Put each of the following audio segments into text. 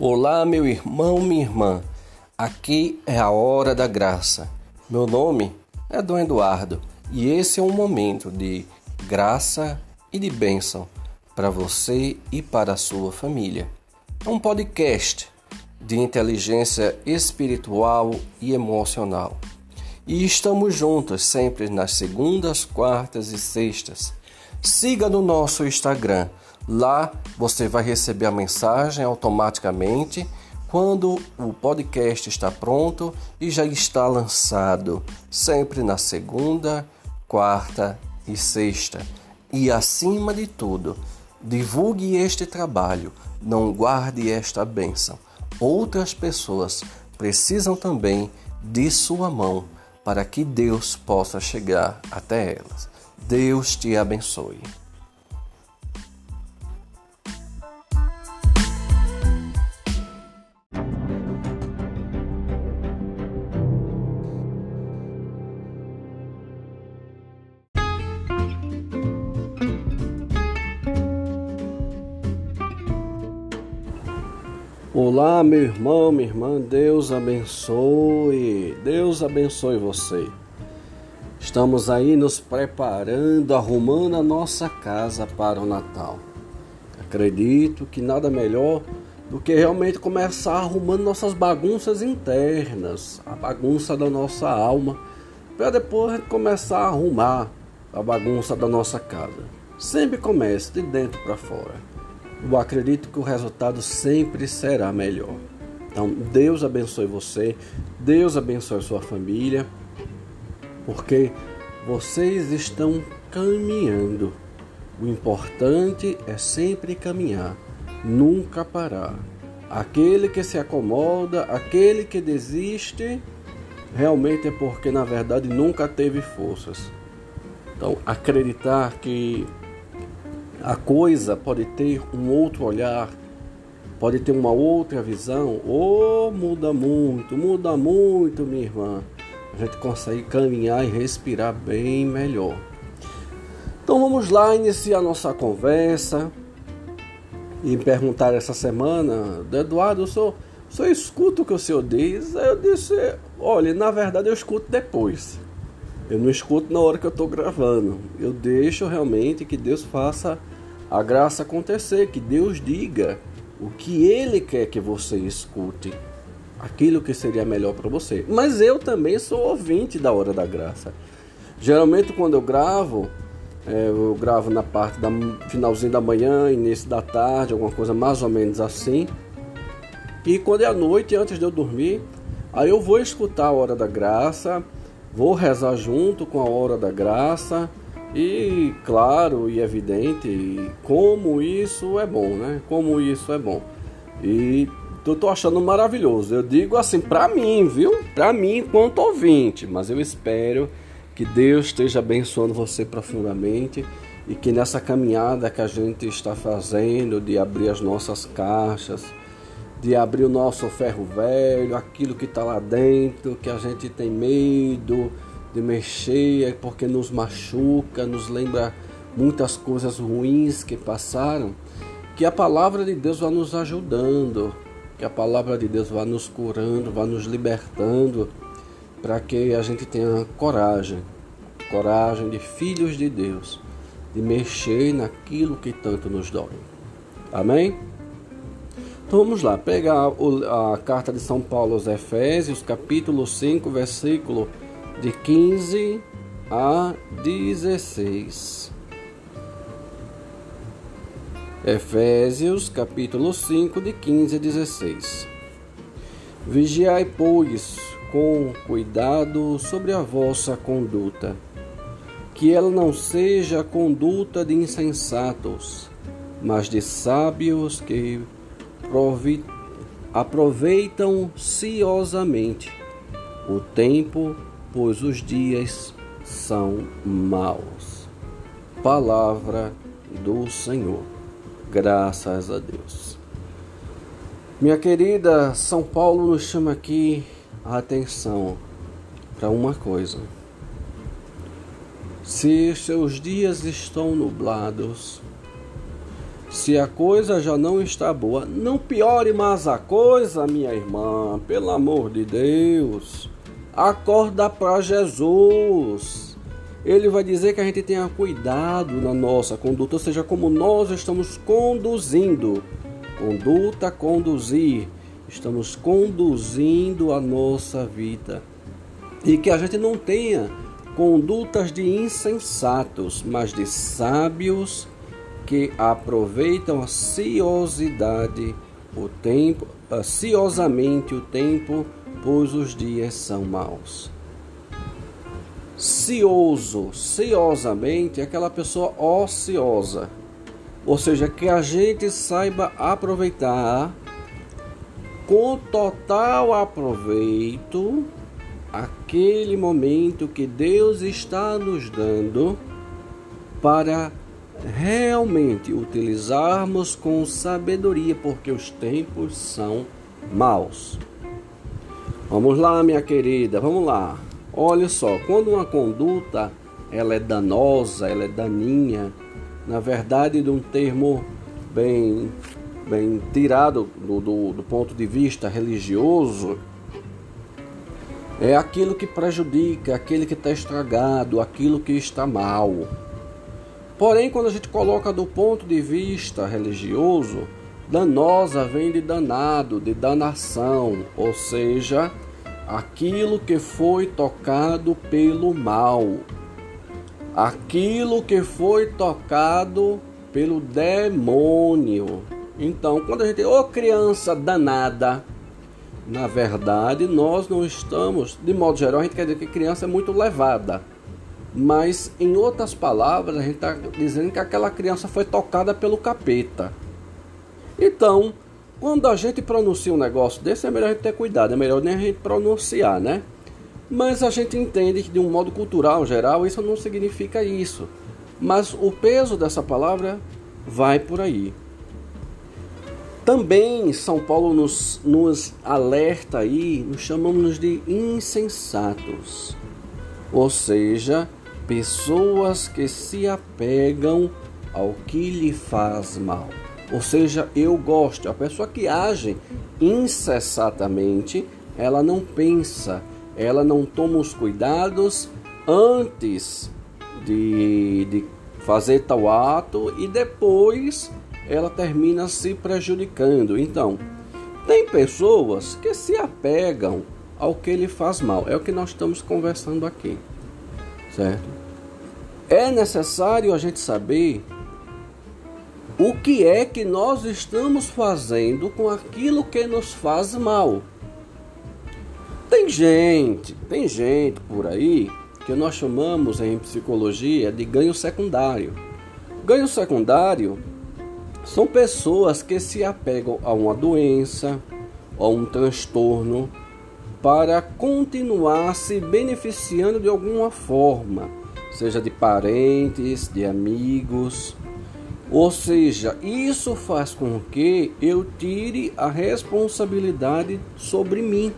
Olá, meu irmão, minha irmã. Aqui é a hora da graça. Meu nome é Dom Eduardo e esse é um momento de graça e de bênção para você e para a sua família. É um podcast de inteligência espiritual e emocional. E estamos juntos sempre nas segundas, quartas e sextas. Siga no nosso Instagram Lá você vai receber a mensagem automaticamente quando o podcast está pronto e já está lançado, sempre na segunda, quarta e sexta. E acima de tudo, divulgue este trabalho, não guarde esta bênção. Outras pessoas precisam também de sua mão para que Deus possa chegar até elas. Deus te abençoe. Meu irmão, minha irmã, Deus abençoe, Deus abençoe você. Estamos aí nos preparando, arrumando a nossa casa para o Natal. Acredito que nada melhor do que realmente começar arrumando nossas bagunças internas, a bagunça da nossa alma, para depois começar a arrumar a bagunça da nossa casa. Sempre comece de dentro para fora eu acredito que o resultado sempre será melhor. Então, Deus abençoe você, Deus abençoe sua família, porque vocês estão caminhando. O importante é sempre caminhar, nunca parar. Aquele que se acomoda, aquele que desiste, realmente é porque na verdade nunca teve forças. Então, acreditar que a coisa pode ter um outro olhar, pode ter uma outra visão, ou muda muito, muda muito, minha irmã. A gente consegue caminhar e respirar bem melhor. Então vamos lá iniciar nossa conversa e perguntar essa semana, Eduardo, o senhor, o senhor escuta o que o senhor diz? Eu disse, olha, na verdade eu escuto depois. Eu não escuto na hora que eu estou gravando. Eu deixo realmente que Deus faça a graça acontecer, que Deus diga o que Ele quer que você escute, aquilo que seria melhor para você. Mas eu também sou ouvinte da hora da graça. Geralmente quando eu gravo, é, eu gravo na parte da finalzinho da manhã, início da tarde, alguma coisa mais ou menos assim. E quando é à noite, antes de eu dormir, aí eu vou escutar a hora da graça, vou rezar junto com a hora da graça e claro e evidente como isso é bom, né? Como isso é bom. E eu tô achando maravilhoso. Eu digo assim para mim, viu? Para mim enquanto ouvinte, mas eu espero que Deus esteja abençoando você profundamente e que nessa caminhada que a gente está fazendo de abrir as nossas caixas, de abrir o nosso ferro velho, aquilo que está lá dentro, que a gente tem medo, de mexer, é porque nos machuca, nos lembra muitas coisas ruins que passaram, que a palavra de Deus vai nos ajudando, que a palavra de Deus vai nos curando, vai nos libertando, para que a gente tenha coragem, coragem de filhos de Deus, de mexer naquilo que tanto nos dói. Amém? Então vamos lá, pegar a carta de São Paulo aos Efésios, capítulo 5, versículo de 15 a 16. Efésios capítulo 5, de 15 a 16. Vigiai, pois, com cuidado sobre a vossa conduta, que ela não seja a conduta de insensatos, mas de sábios que aproveitam ciosamente o tempo pois os dias são maus. Palavra do Senhor. Graças a Deus. Minha querida, São Paulo nos chama aqui a atenção para uma coisa. Se seus dias estão nublados, Se a coisa já não está boa, não piore mais a coisa, minha irmã, pelo amor de Deus. Acorda para Jesus. Ele vai dizer que a gente tenha cuidado na nossa conduta, ou seja, como nós estamos conduzindo. Conduta, conduzir. Estamos conduzindo a nossa vida. E que a gente não tenha condutas de insensatos, mas de sábios que aproveitam a ciosidade, o tempo, ciosamente o tempo, pois os dias são maus. Cioso, ciosamente, é aquela pessoa ociosa. Ou seja, que a gente saiba aproveitar com total aproveito aquele momento que Deus está nos dando para realmente utilizarmos com sabedoria, porque os tempos são maus. Vamos lá, minha querida, vamos lá. Olha só, quando uma conduta ela é danosa, ela é daninha, na verdade, de um termo bem, bem tirado do, do, do ponto de vista religioso, é aquilo que prejudica, aquele que está estragado, aquilo que está mal. Porém, quando a gente coloca do ponto de vista religioso, danosa vem de danado, de danação, ou seja, aquilo que foi tocado pelo mal, aquilo que foi tocado pelo demônio. Então, quando a gente, ô oh, criança danada, na verdade, nós não estamos, de modo geral, a gente quer dizer que criança é muito levada. Mas, em outras palavras, a gente está dizendo que aquela criança foi tocada pelo capeta. Então, quando a gente pronuncia um negócio desse, é melhor a gente ter cuidado, é melhor nem a gente pronunciar, né? Mas a gente entende que, de um modo cultural geral, isso não significa isso. Mas o peso dessa palavra vai por aí. Também São Paulo nos, nos alerta aí, nos chamamos de insensatos. Ou seja, pessoas que se apegam ao que lhe faz mal. Ou seja, eu gosto. A pessoa que age incessantemente, ela não pensa, ela não toma os cuidados antes de, de fazer tal ato e depois ela termina se prejudicando. Então, tem pessoas que se apegam ao que lhe faz mal. É o que nós estamos conversando aqui certo? É necessário a gente saber o que é que nós estamos fazendo com aquilo que nos faz mal. Tem gente, tem gente por aí que nós chamamos em psicologia de ganho secundário. Ganho secundário são pessoas que se apegam a uma doença, a um transtorno, para continuar se beneficiando de alguma forma, seja de parentes, de amigos. Ou seja, isso faz com que eu tire a responsabilidade sobre mim,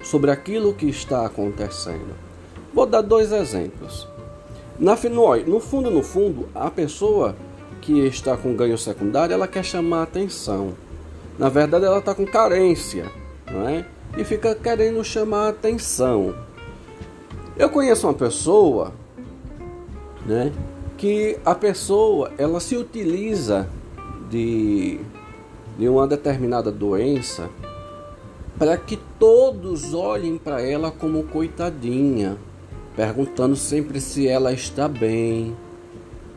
sobre aquilo que está acontecendo. Vou dar dois exemplos. Na, no fundo, no fundo, a pessoa que está com ganho secundário, ela quer chamar atenção. Na verdade, ela está com carência, não é? E fica querendo chamar atenção. Eu conheço uma pessoa, né, que a pessoa ela se utiliza de, de uma determinada doença para que todos olhem para ela como coitadinha, perguntando sempre se ela está bem,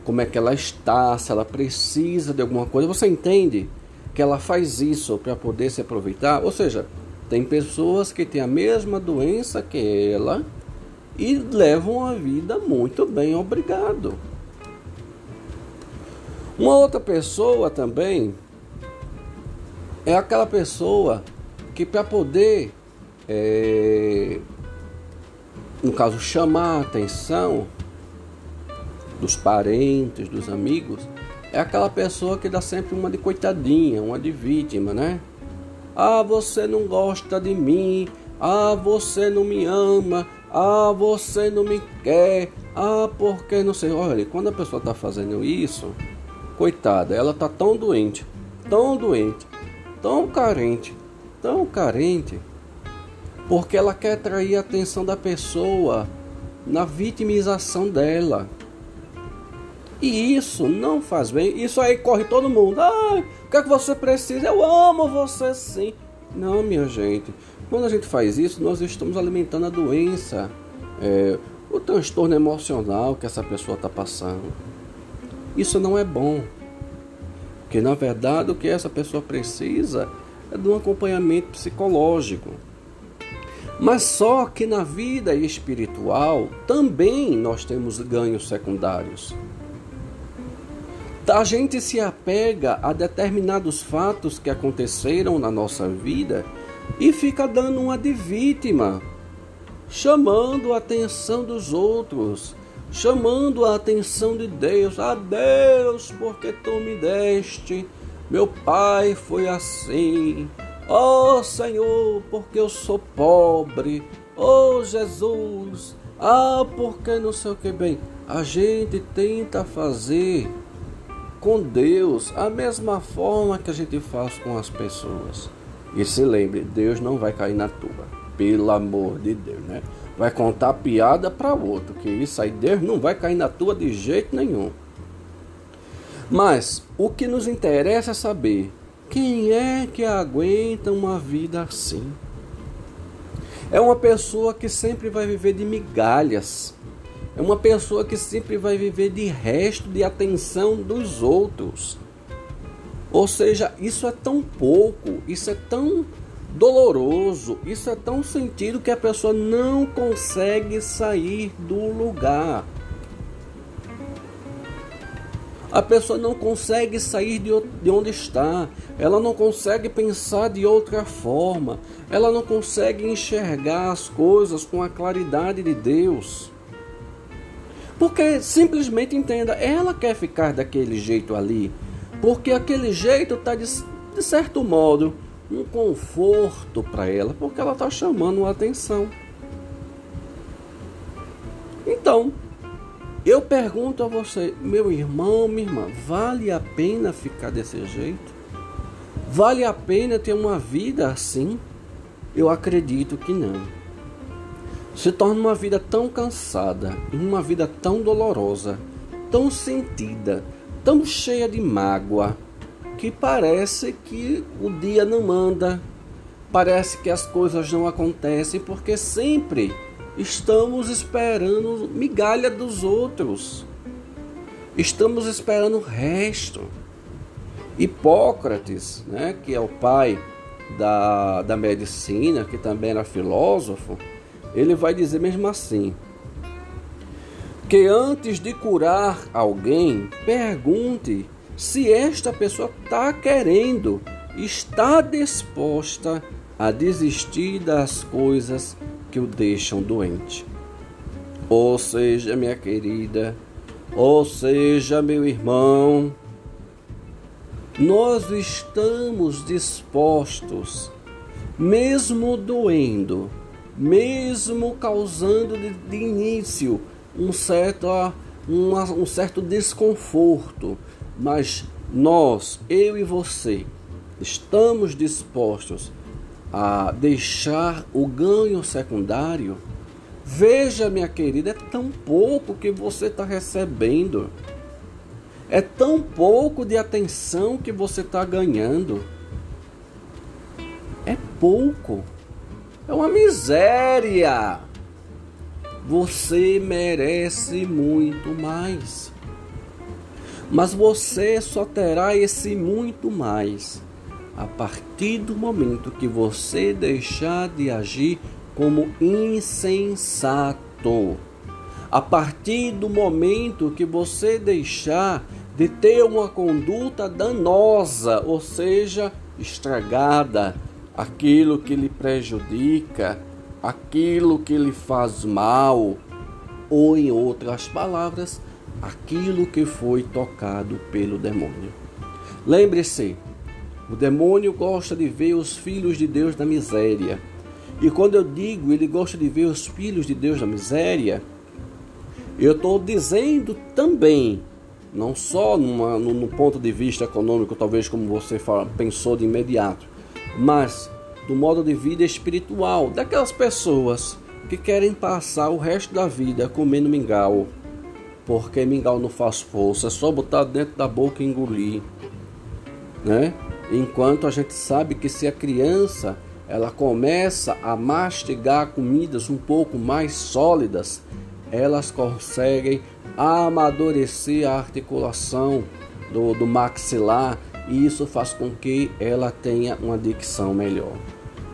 como é que ela está, se ela precisa de alguma coisa. Você entende que ela faz isso para poder se aproveitar? Ou seja, tem pessoas que têm a mesma doença que ela e levam a vida muito bem, obrigado. Uma outra pessoa também é aquela pessoa que para poder, é, no caso, chamar a atenção dos parentes, dos amigos, é aquela pessoa que dá sempre uma de coitadinha, uma de vítima, né? Ah, você não gosta de mim. Ah, você não me ama. Ah, você não me quer. Ah, porque não sei. Olha, quando a pessoa está fazendo isso, coitada, ela tá tão doente, tão doente, tão carente, tão carente, porque ela quer atrair a atenção da pessoa na vitimização dela. E isso não faz bem. Isso aí corre todo mundo. Ah, o que é que você precisa? Eu amo você sim. Não, minha gente. Quando a gente faz isso, nós estamos alimentando a doença, é, o transtorno emocional que essa pessoa está passando. Isso não é bom. Porque na verdade o que essa pessoa precisa é de um acompanhamento psicológico. Mas só que na vida espiritual também nós temos ganhos secundários. A gente se apega a determinados fatos que aconteceram na nossa vida e fica dando uma de vítima, chamando a atenção dos outros, chamando a atenção de Deus. Ah, Deus, porque tu me deste? Meu pai foi assim. Oh Senhor, porque eu sou pobre. Oh Jesus, ah, porque não sei o que bem. A gente tenta fazer com Deus a mesma forma que a gente faz com as pessoas. E se lembre, Deus não vai cair na tua, pelo amor de Deus, né? Vai contar piada para outro, que isso aí Deus não vai cair na tua de jeito nenhum. Mas o que nos interessa é saber quem é que aguenta uma vida assim. É uma pessoa que sempre vai viver de migalhas é uma pessoa que sempre vai viver de resto de atenção dos outros. Ou seja, isso é tão pouco, isso é tão doloroso, isso é tão sentido que a pessoa não consegue sair do lugar. A pessoa não consegue sair de onde está, ela não consegue pensar de outra forma, ela não consegue enxergar as coisas com a claridade de Deus. Porque simplesmente entenda, ela quer ficar daquele jeito ali, porque aquele jeito está de, de certo modo um conforto para ela, porque ela está chamando a atenção. Então, eu pergunto a você, meu irmão, minha irmã, vale a pena ficar desse jeito? Vale a pena ter uma vida assim? Eu acredito que não se torna uma vida tão cansada, uma vida tão dolorosa, tão sentida, tão cheia de mágoa, que parece que o dia não anda, parece que as coisas não acontecem, porque sempre estamos esperando migalha dos outros, estamos esperando o resto. Hipócrates, né, que é o pai da, da medicina, que também era filósofo, ele vai dizer mesmo assim: que antes de curar alguém, pergunte se esta pessoa está querendo, está disposta a desistir das coisas que o deixam doente. Ou seja, minha querida, ou seja, meu irmão, nós estamos dispostos, mesmo doendo, mesmo causando de, de início um certo, uma, um certo desconforto, mas nós, eu e você, estamos dispostos a deixar o ganho secundário? Veja, minha querida, é tão pouco que você está recebendo. É tão pouco de atenção que você está ganhando. É pouco. É uma miséria. Você merece muito mais. Mas você só terá esse muito mais a partir do momento que você deixar de agir como insensato. A partir do momento que você deixar de ter uma conduta danosa, ou seja, estragada, aquilo que lhe prejudica, aquilo que lhe faz mal, ou em outras palavras, aquilo que foi tocado pelo demônio. Lembre-se, o demônio gosta de ver os filhos de Deus na miséria. E quando eu digo ele gosta de ver os filhos de Deus na miséria, eu estou dizendo também não só numa, no, no, ponto de vista econômico, talvez como você fala, pensou de imediato, mas do modo de vida espiritual, daquelas pessoas que querem passar o resto da vida comendo mingau, porque mingau não faz força, é só botar dentro da boca e engolir, né? Enquanto a gente sabe que se a criança ela começa a mastigar comidas um pouco mais sólidas, elas conseguem amadurecer a articulação do, do maxilar e isso faz com que ela tenha uma dicção melhor.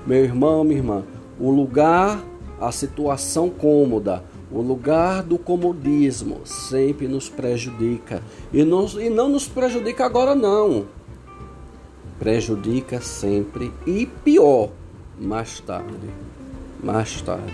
Meu irmão, minha irmã, o lugar, a situação cômoda, o lugar do comodismo sempre nos prejudica. E, nos, e não nos prejudica agora, não. Prejudica sempre e pior, mais tarde. Mais tarde.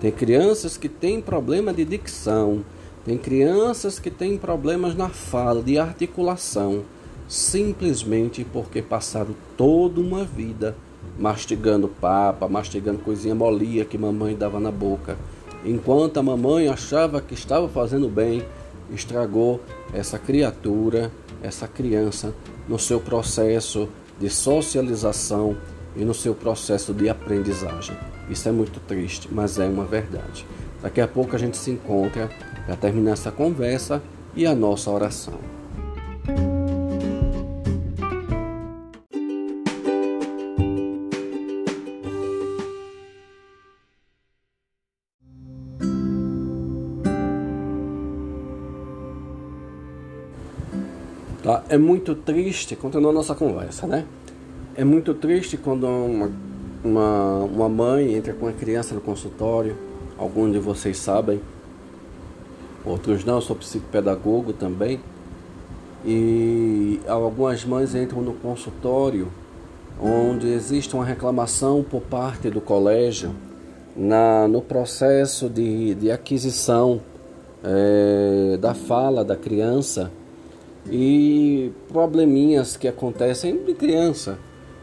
Tem crianças que têm problema de dicção, tem crianças que têm problemas na fala, de articulação, simplesmente porque passaram toda uma vida mastigando papa, mastigando coisinha molia que mamãe dava na boca. Enquanto a mamãe achava que estava fazendo bem, estragou essa criatura, essa criança, no seu processo de socialização e no seu processo de aprendizagem. Isso é muito triste, mas é uma verdade. Daqui a pouco a gente se encontra para terminar essa conversa e a nossa oração. Tá? É muito triste, continuando nossa conversa, né? É muito triste quando uma, uma, uma mãe entra com a criança no consultório, alguns de vocês sabem, outros não, eu sou psicopedagogo também, e algumas mães entram no consultório onde existe uma reclamação por parte do colégio na, no processo de, de aquisição é, da fala da criança e probleminhas que acontecem de criança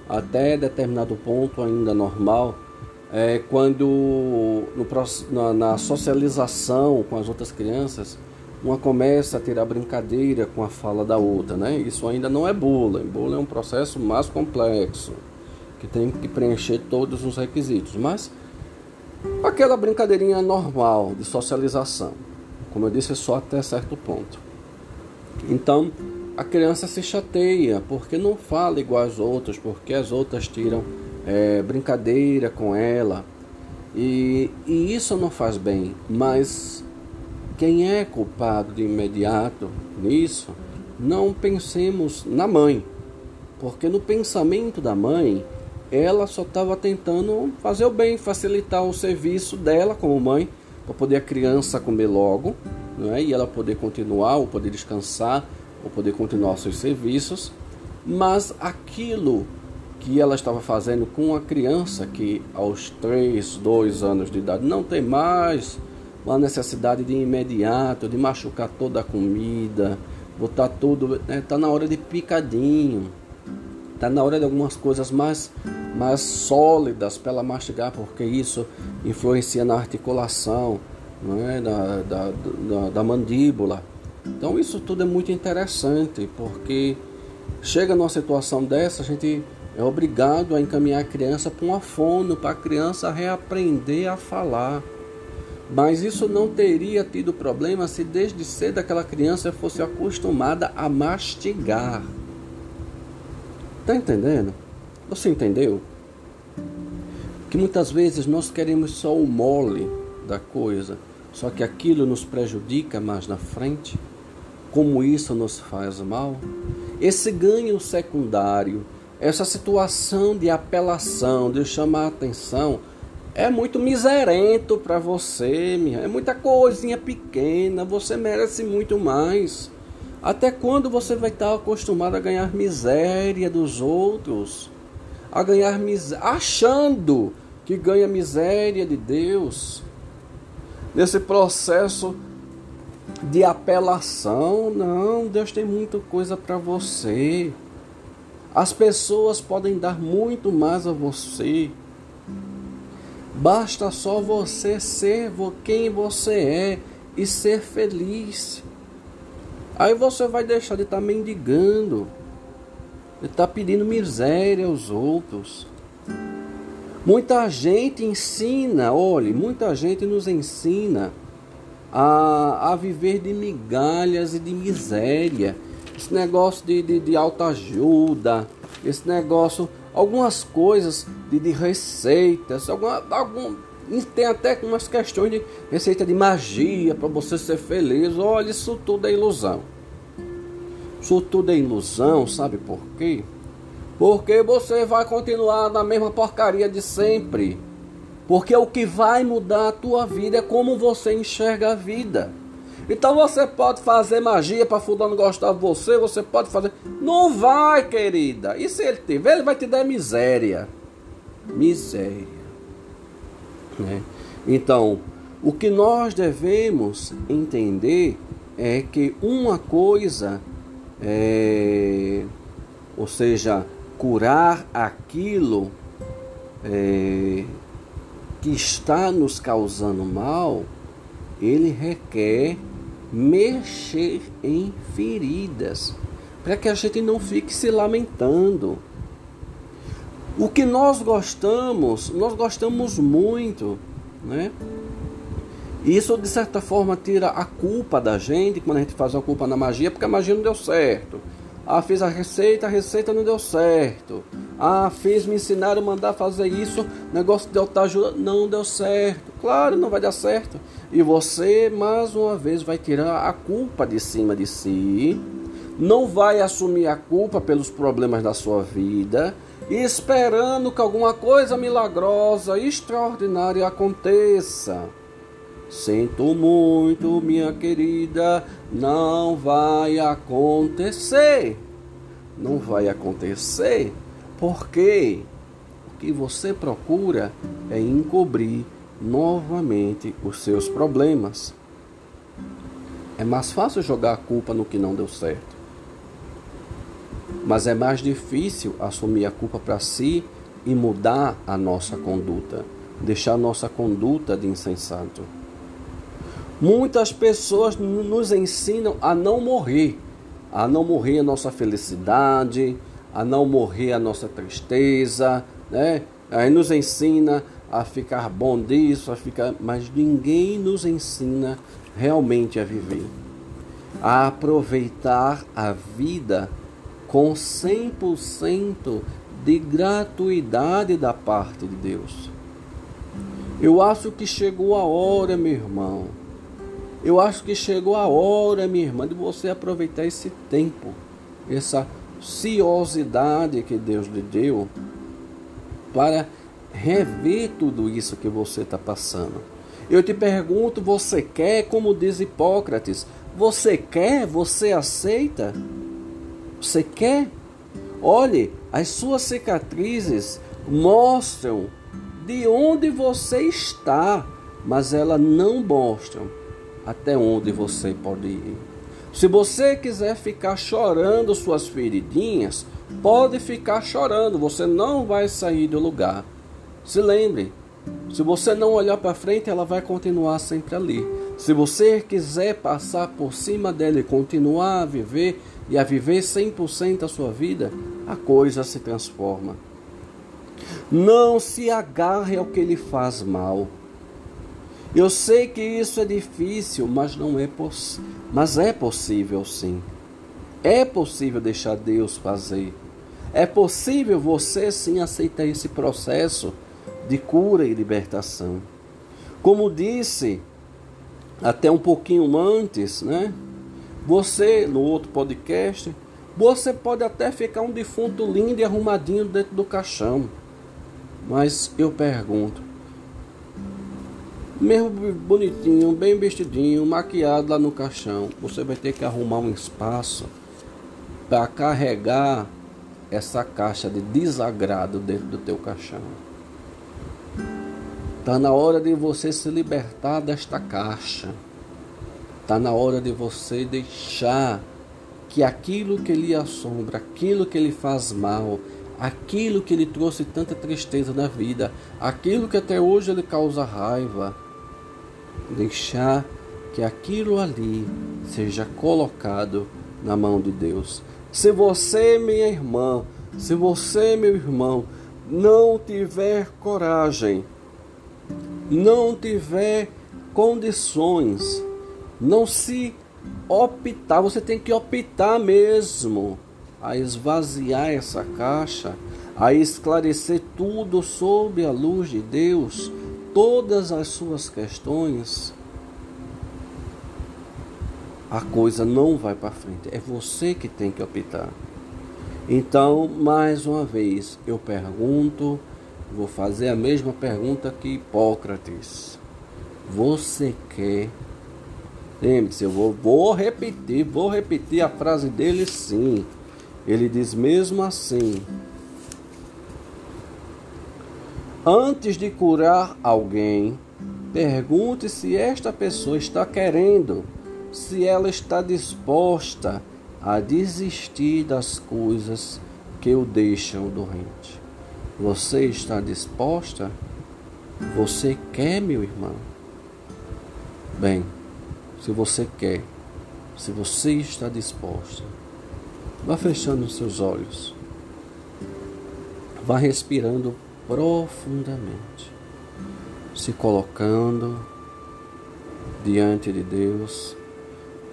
até determinado ponto ainda normal, é quando no, na, na socialização com as outras crianças, uma começa a ter a brincadeira com a fala da outra, né? Isso ainda não é bullying. Bullying é um processo mais complexo, que tem que preencher todos os requisitos, mas aquela brincadeirinha normal de socialização, como eu disse, é só até certo ponto. Então, a criança se chateia porque não fala igual às outras, porque as outras tiram é, brincadeira com ela. E, e isso não faz bem, mas quem é culpado de imediato nisso, não pensemos na mãe, porque no pensamento da mãe, ela só estava tentando fazer o bem, facilitar o serviço dela como mãe, para poder a criança comer logo, não é? e ela poder continuar, ou poder descansar, ou poder continuar seus serviços, mas aquilo que ela estava fazendo com a criança que aos 3, 2 anos de idade não tem mais uma necessidade de imediato, de machucar toda a comida, botar tudo, está né? Tá na hora de picadinho, está na hora de algumas coisas mais, mais sólidas para ela mastigar, porque isso influencia na articulação é? da, da, da, da mandíbula. Então isso tudo é muito interessante, porque chega numa situação dessa, a gente é obrigado a encaminhar a criança para uma fono, para a criança reaprender a falar. Mas isso não teria tido problema se desde cedo aquela criança fosse acostumada a mastigar. Tá entendendo? Você entendeu? Que muitas vezes nós queremos só o mole da coisa, só que aquilo nos prejudica mais na frente como isso nos faz mal, esse ganho secundário, essa situação de apelação, de chamar a atenção, é muito miserento para você, minha. É muita coisinha pequena, você merece muito mais. Até quando você vai estar acostumado a ganhar miséria dos outros? A ganhar miséria, achando que ganha miséria de Deus. Nesse processo de apelação. Não, Deus tem muita coisa para você. As pessoas podem dar muito mais a você. Basta só você ser quem você é e ser feliz. Aí você vai deixar de estar tá mendigando, de estar tá pedindo miséria aos outros. Muita gente ensina, olhe, muita gente nos ensina a, a viver de migalhas e de miséria. Esse negócio de, de, de autoajuda, esse negócio, algumas coisas de, de receitas, alguma, algum, tem até umas questões de receita de magia para você ser feliz. Olha, isso tudo é ilusão. Isso tudo é ilusão, sabe por quê? Porque você vai continuar na mesma porcaria de sempre. Porque o que vai mudar a tua vida é como você enxerga a vida. Então você pode fazer magia para fulano gostar de você, você pode fazer. Não vai, querida. E se ele tiver, ele vai te dar miséria. Miséria. Né? Então, o que nós devemos entender é que uma coisa é, ou seja, curar aquilo é, que está nos causando mal, ele requer mexer em feridas, para que a gente não fique se lamentando. O que nós gostamos, nós gostamos muito, né? Isso de certa forma tira a culpa da gente quando a gente faz a culpa na magia, porque a magia não deu certo. Ah, fiz a receita, a receita não deu certo. Ah, fiz, me ensinaram a mandar fazer isso, negócio de autoajuda não deu certo. Claro, não vai dar certo. E você, mais uma vez, vai tirar a culpa de cima de si, não vai assumir a culpa pelos problemas da sua vida, esperando que alguma coisa milagrosa, extraordinária aconteça. Sinto muito, minha querida, não vai acontecer. Não vai acontecer porque o que você procura é encobrir novamente os seus problemas. É mais fácil jogar a culpa no que não deu certo. Mas é mais difícil assumir a culpa para si e mudar a nossa conduta, deixar a nossa conduta de insensato. Muitas pessoas nos ensinam a não morrer, a não morrer a nossa felicidade, a não morrer a nossa tristeza, né? Aí nos ensina a ficar bom disso, a ficar, mas ninguém nos ensina realmente a viver, a aproveitar a vida com 100% de gratuidade da parte de Deus. Eu acho que chegou a hora, meu irmão, eu acho que chegou a hora, minha irmã, de você aproveitar esse tempo, essa ciosidade que Deus lhe deu, para rever tudo isso que você está passando. Eu te pergunto: você quer, como diz Hipócrates, você quer, você aceita? Você quer? Olhe, as suas cicatrizes mostram de onde você está, mas elas não mostram até onde você pode ir. Se você quiser ficar chorando suas feridinhas, pode ficar chorando, você não vai sair do lugar. Se lembre, se você não olhar para frente, ela vai continuar sempre ali. Se você quiser passar por cima dela e continuar a viver e a viver 100% a sua vida, a coisa se transforma. Não se agarre ao que lhe faz mal. Eu sei que isso é difícil, mas não é possível. Mas é possível sim. É possível deixar Deus fazer. É possível você sim aceitar esse processo de cura e libertação. Como disse até um pouquinho antes, né? Você no outro podcast, você pode até ficar um defunto lindo e arrumadinho dentro do caixão. Mas eu pergunto, mesmo bonitinho, bem vestidinho, maquiado lá no caixão, você vai ter que arrumar um espaço para carregar essa caixa de desagrado dentro do teu caixão. Está na hora de você se libertar desta caixa. Está na hora de você deixar que aquilo que lhe assombra, aquilo que lhe faz mal, aquilo que lhe trouxe tanta tristeza na vida, aquilo que até hoje lhe causa raiva, deixar que aquilo ali seja colocado na mão de Deus. Se você, minha irmã, se você, meu irmão, não tiver coragem, não tiver condições, não se optar, você tem que optar mesmo a esvaziar essa caixa, a esclarecer tudo sob a luz de Deus, todas as suas questões, a coisa não vai para frente. É você que tem que optar. Então, mais uma vez, eu pergunto, vou fazer a mesma pergunta que Hipócrates. Você quer Lembre-se, eu vou, vou repetir, vou repetir a frase dele sim. Ele diz mesmo assim: Antes de curar alguém, pergunte se esta pessoa está querendo, se ela está disposta a desistir das coisas que o deixam doente. Você está disposta? Você quer, meu irmão? Bem, se você quer, se você está disposto, vá fechando seus olhos, vá respirando profundamente, se colocando diante de Deus,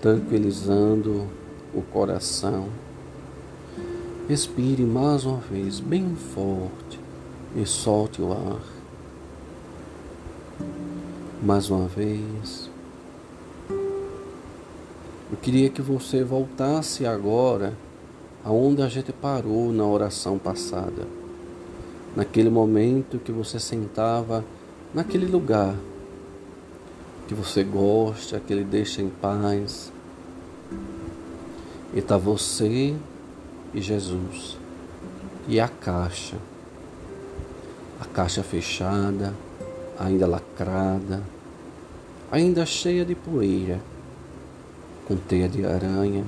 tranquilizando o coração. Respire mais uma vez, bem forte, e solte o ar. Mais uma vez. Eu queria que você voltasse agora aonde a gente parou na oração passada. Naquele momento que você sentava naquele lugar que você gosta, que ele deixa em paz. E está você e Jesus. E a caixa. A caixa fechada, ainda lacrada, ainda cheia de poeira com teia de aranha.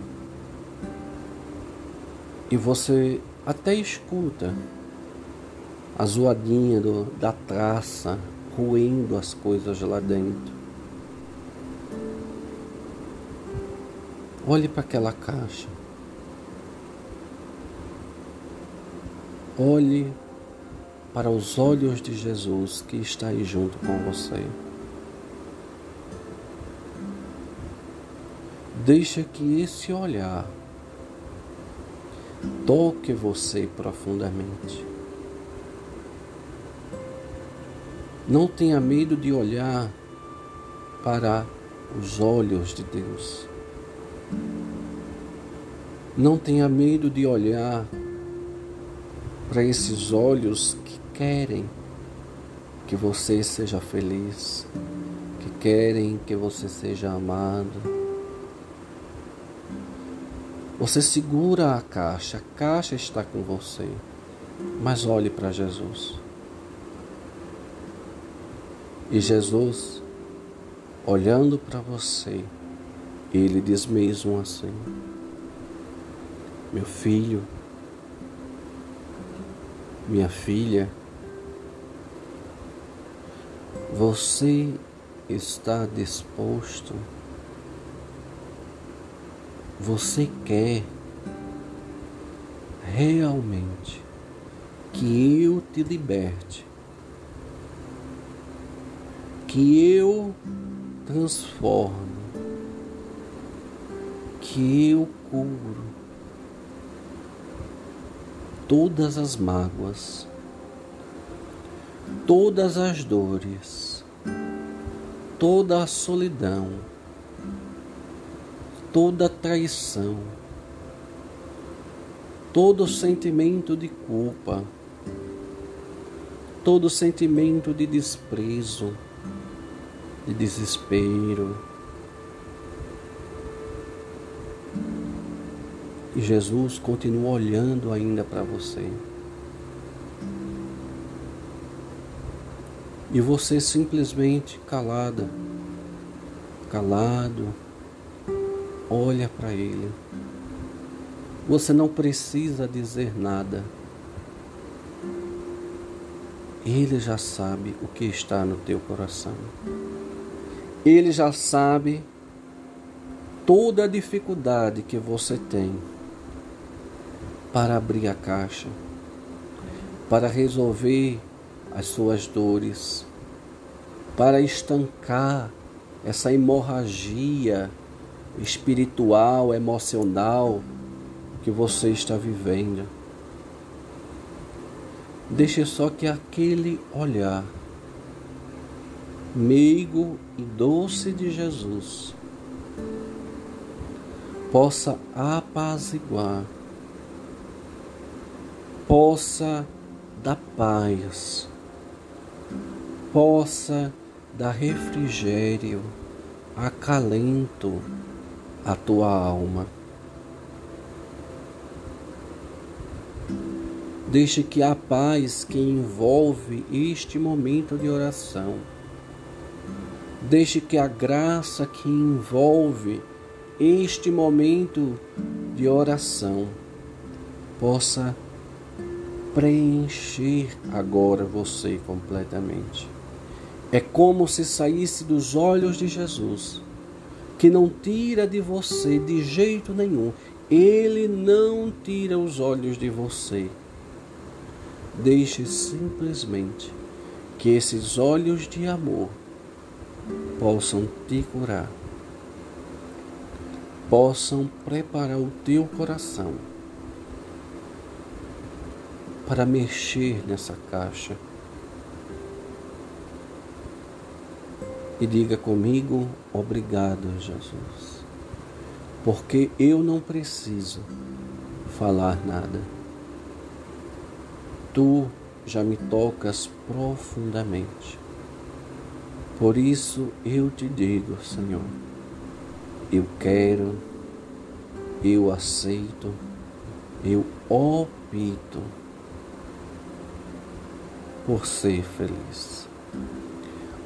E você até escuta a zoadinha do, da traça roendo as coisas lá dentro. Olhe para aquela caixa. Olhe para os olhos de Jesus que está aí junto com você. Deixa que esse olhar toque você profundamente. Não tenha medo de olhar para os olhos de Deus. Não tenha medo de olhar para esses olhos que querem que você seja feliz, que querem que você seja amado você segura a caixa, a caixa está com você, mas olhe para Jesus. E Jesus, olhando para você, ele diz mesmo assim: Meu filho, minha filha, você está disposto? Você quer realmente que eu te liberte, que eu transforme, que eu curo todas as mágoas, todas as dores, toda a solidão toda traição, todo sentimento de culpa, todo sentimento de desprezo, de desespero. E Jesus continua olhando ainda para você. E você simplesmente calada, calado, olha para Ele. Você não precisa dizer nada. Ele já sabe o que está no teu coração. Ele já sabe toda a dificuldade que você tem para abrir a caixa, para resolver as suas dores, para estancar essa hemorragia espiritual, emocional que você está vivendo. Deixe só que aquele olhar meigo e doce de Jesus possa apaziguar, possa dar paz, possa dar refrigério, acalento à tua alma. Deixe que a paz que envolve este momento de oração, deixe que a graça que envolve este momento de oração possa preencher agora você completamente. É como se saísse dos olhos de Jesus, que não tira de você de jeito nenhum. Ele não tira os olhos de você. Deixe simplesmente que esses olhos de amor possam te curar, possam preparar o teu coração para mexer nessa caixa. E diga comigo, obrigado, Jesus, porque eu não preciso falar nada. Tu já me tocas profundamente. Por isso eu te digo, Senhor, eu quero, eu aceito, eu opto por ser feliz.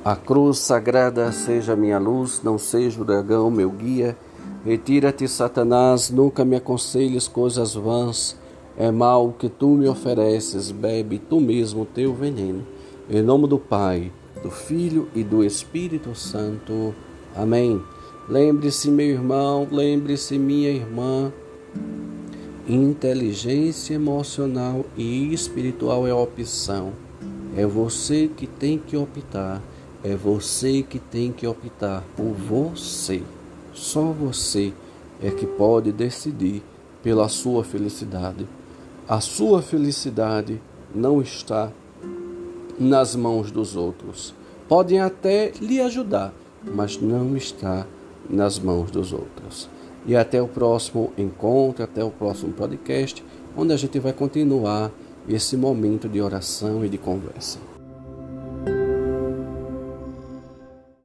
A cruz sagrada seja minha luz, não seja o dragão meu guia. Retira-te, Satanás, nunca me aconselhes coisas vãs. É mal que tu me ofereces, bebe tu mesmo teu veneno. Em nome do Pai, do Filho e do Espírito Santo. Amém. Lembre-se, meu irmão, lembre-se, minha irmã. Inteligência emocional e espiritual é opção é você que tem que optar. É você que tem que optar por você. Só você é que pode decidir pela sua felicidade. A sua felicidade não está nas mãos dos outros. Podem até lhe ajudar, mas não está nas mãos dos outros. E até o próximo encontro, até o próximo podcast, onde a gente vai continuar esse momento de oração e de conversa.